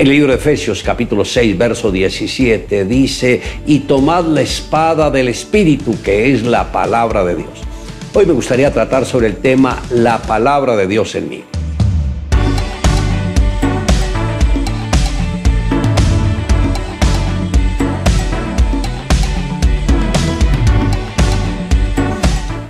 El libro de Efesios capítulo 6, verso 17 dice, y tomad la espada del Espíritu, que es la palabra de Dios. Hoy me gustaría tratar sobre el tema la palabra de Dios en mí.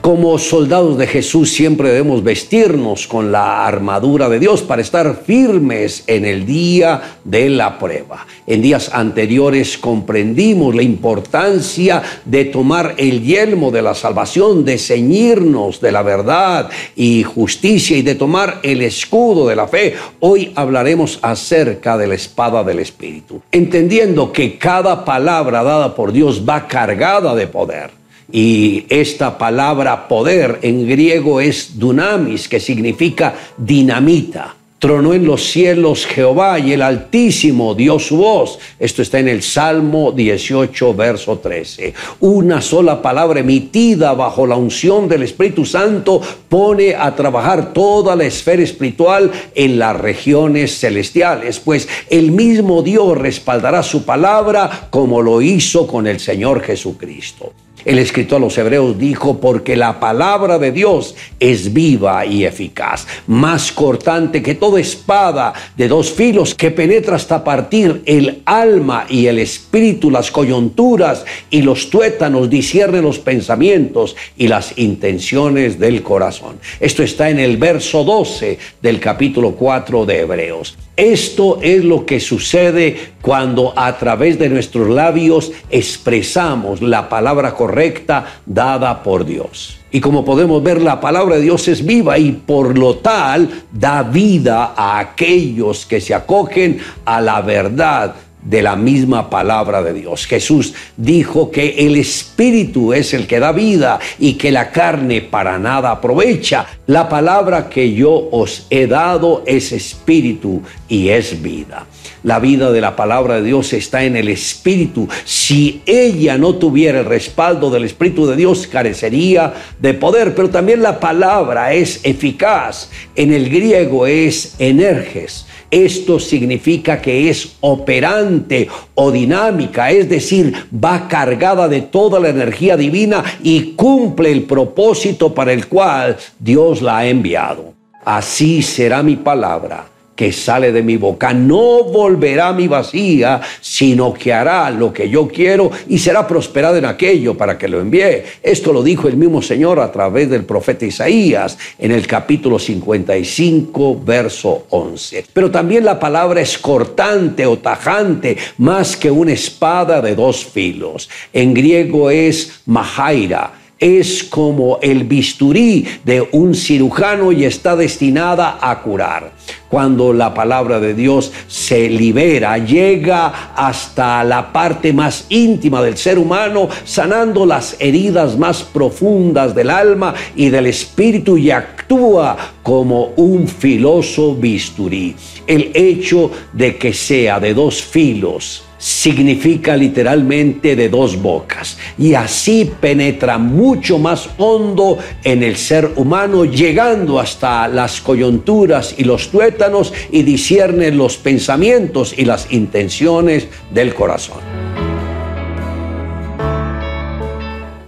Como soldados de Jesús siempre debemos vestirnos con la armadura de Dios para estar firmes en el día de la prueba. En días anteriores comprendimos la importancia de tomar el yelmo de la salvación, de ceñirnos de la verdad y justicia y de tomar el escudo de la fe. Hoy hablaremos acerca de la espada del Espíritu, entendiendo que cada palabra dada por Dios va cargada de poder. Y esta palabra poder en griego es dunamis, que significa dinamita. Tronó en los cielos Jehová y el Altísimo dio su voz. Esto está en el Salmo 18, verso 13. Una sola palabra emitida bajo la unción del Espíritu Santo pone a trabajar toda la esfera espiritual en las regiones celestiales, pues el mismo Dios respaldará su palabra como lo hizo con el Señor Jesucristo. El escritor a los hebreos dijo, porque la palabra de Dios es viva y eficaz, más cortante que toda espada de dos filos que penetra hasta partir el alma y el espíritu, las coyunturas y los tuétanos, discierne los pensamientos y las intenciones del corazón. Esto está en el verso 12 del capítulo 4 de Hebreos. Esto es lo que sucede cuando a través de nuestros labios expresamos la palabra correcta dada por Dios. Y como podemos ver, la palabra de Dios es viva y por lo tal da vida a aquellos que se acogen a la verdad de la misma palabra de Dios. Jesús dijo que el Espíritu es el que da vida y que la carne para nada aprovecha. La palabra que yo os he dado es Espíritu y es vida. La vida de la palabra de Dios está en el Espíritu. Si ella no tuviera el respaldo del Espíritu de Dios, carecería de poder. Pero también la palabra es eficaz. En el griego es energes esto significa que es operante o dinámica, es decir, va cargada de toda la energía divina y cumple el propósito para el cual Dios la ha enviado. Así será mi palabra que sale de mi boca no volverá mi vacía, sino que hará lo que yo quiero y será prosperado en aquello para que lo envíe. Esto lo dijo el mismo Señor a través del profeta Isaías en el capítulo 55, verso 11. Pero también la palabra es cortante o tajante, más que una espada de dos filos. En griego es mahaira es como el bisturí de un cirujano y está destinada a curar. Cuando la palabra de Dios se libera, llega hasta la parte más íntima del ser humano, sanando las heridas más profundas del alma y del espíritu y actúa como un filoso bisturí. El hecho de que sea de dos filos, significa literalmente de dos bocas y así penetra mucho más hondo en el ser humano llegando hasta las coyunturas y los tuétanos y discierne los pensamientos y las intenciones del corazón.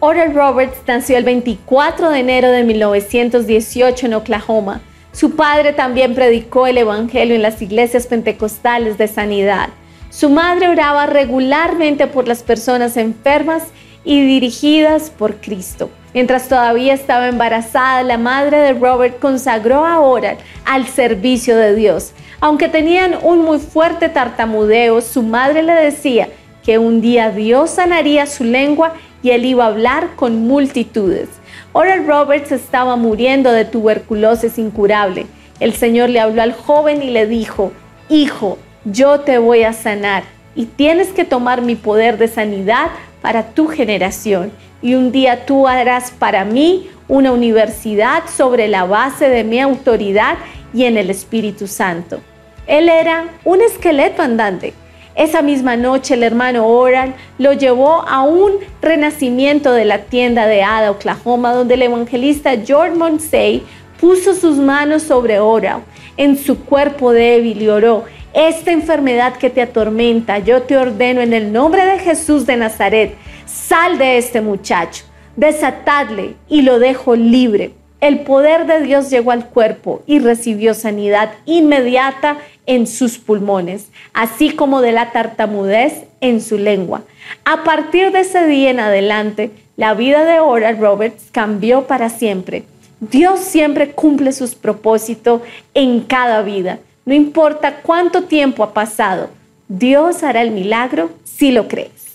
Oral Roberts nació el 24 de enero de 1918 en Oklahoma. Su padre también predicó el Evangelio en las iglesias pentecostales de sanidad. Su madre oraba regularmente por las personas enfermas y dirigidas por Cristo. Mientras todavía estaba embarazada, la madre de Robert consagró a Oral al servicio de Dios. Aunque tenían un muy fuerte tartamudeo, su madre le decía que un día Dios sanaría su lengua y él iba a hablar con multitudes. Oral Roberts estaba muriendo de tuberculosis incurable. El Señor le habló al joven y le dijo, Hijo, yo te voy a sanar y tienes que tomar mi poder de sanidad para tu generación. Y un día tú harás para mí una universidad sobre la base de mi autoridad y en el Espíritu Santo. Él era un esqueleto andante. Esa misma noche el hermano Oral lo llevó a un renacimiento de la tienda de Ada, Oklahoma, donde el evangelista George Monsey puso sus manos sobre Oral en su cuerpo débil y oró esta enfermedad que te atormenta, yo te ordeno en el nombre de Jesús de Nazaret, sal de este muchacho, desatadle y lo dejo libre. El poder de Dios llegó al cuerpo y recibió sanidad inmediata en sus pulmones, así como de la tartamudez en su lengua. A partir de ese día en adelante, la vida de Oral Roberts cambió para siempre. Dios siempre cumple sus propósitos en cada vida. No importa cuánto tiempo ha pasado, Dios hará el milagro si lo crees.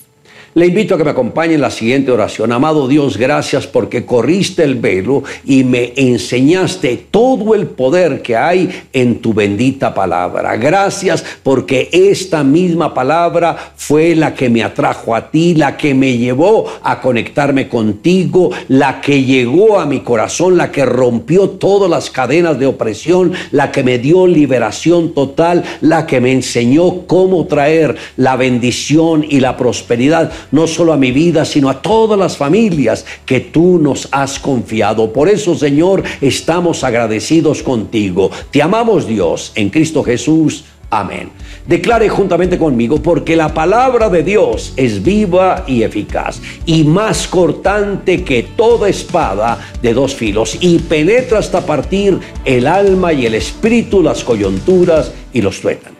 Le invito a que me acompañe en la siguiente oración. Amado Dios, gracias porque corriste el velo y me enseñaste todo el poder que hay en tu bendita palabra. Gracias porque esta misma palabra fue la que me atrajo a ti, la que me llevó a conectarme contigo, la que llegó a mi corazón, la que rompió todas las cadenas de opresión, la que me dio liberación total, la que me enseñó cómo traer la bendición y la prosperidad no solo a mi vida, sino a todas las familias que tú nos has confiado. Por eso, Señor, estamos agradecidos contigo. Te amamos, Dios, en Cristo Jesús. Amén. Declare juntamente conmigo, porque la palabra de Dios es viva y eficaz, y más cortante que toda espada de dos filos, y penetra hasta partir el alma y el espíritu, las coyunturas y los tuétanos